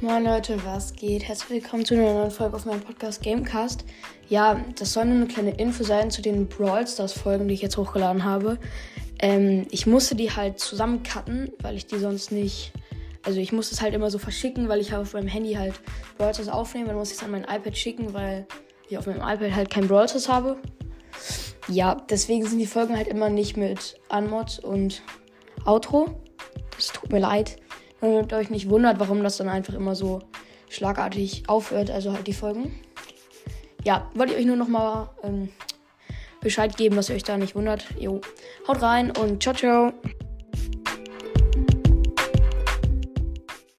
Moin Leute, was geht? Herzlich willkommen zu einer neuen Folge auf meinem Podcast Gamecast. Ja, das soll nur eine kleine Info sein zu den Brawl Stars Folgen, die ich jetzt hochgeladen habe. Ähm, ich musste die halt zusammen cutten, weil ich die sonst nicht. Also ich musste es halt immer so verschicken, weil ich auf meinem Handy halt Brawl Stars aufnehmen, dann muss ich es an mein iPad schicken, weil ich auf meinem iPad halt kein Brawl Stars habe. Ja, deswegen sind die Folgen halt immer nicht mit Unmod und Outro. Es tut mir leid. Damit euch nicht wundert, warum das dann einfach immer so schlagartig aufhört, also halt die Folgen. Ja, wollte ich euch nur nochmal ähm, Bescheid geben, dass ihr euch da nicht wundert. Jo, haut rein und ciao, ciao.